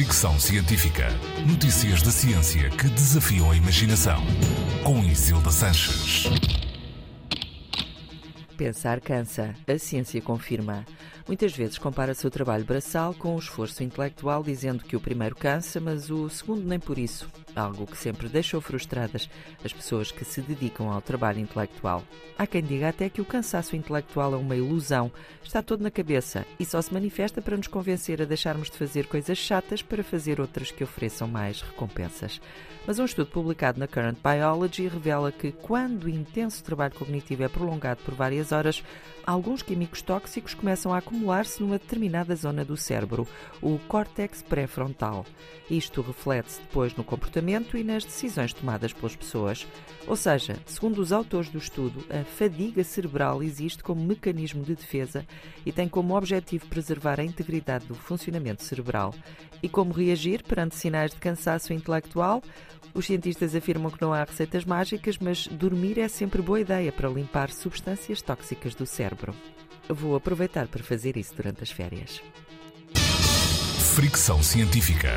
Fricção Científica. Notícias da ciência que desafiam a imaginação. Com Isilda Sanches. Pensar cansa. A ciência confirma. Muitas vezes compara-se o trabalho braçal com o esforço intelectual, dizendo que o primeiro cansa, mas o segundo nem por isso. Algo que sempre deixou frustradas as pessoas que se dedicam ao trabalho intelectual. Há quem diga até que o cansaço intelectual é uma ilusão, está todo na cabeça e só se manifesta para nos convencer a deixarmos de fazer coisas chatas para fazer outras que ofereçam mais recompensas. Mas um estudo publicado na Current Biology revela que, quando o intenso trabalho cognitivo é prolongado por várias horas, alguns químicos tóxicos começam a acumular-se numa determinada zona do cérebro, o córtex pré-frontal. Isto reflete-se depois no comportamento e nas decisões tomadas pelas pessoas. Ou seja, segundo os autores do estudo, a fadiga cerebral existe como mecanismo de defesa e tem como objetivo preservar a integridade do funcionamento cerebral. E como reagir perante sinais de cansaço intelectual? Os cientistas afirmam que não há receitas mágicas, mas dormir é sempre boa ideia para limpar substâncias tóxicas do cérebro. Vou aproveitar para fazer isso durante as férias. Fricção Científica.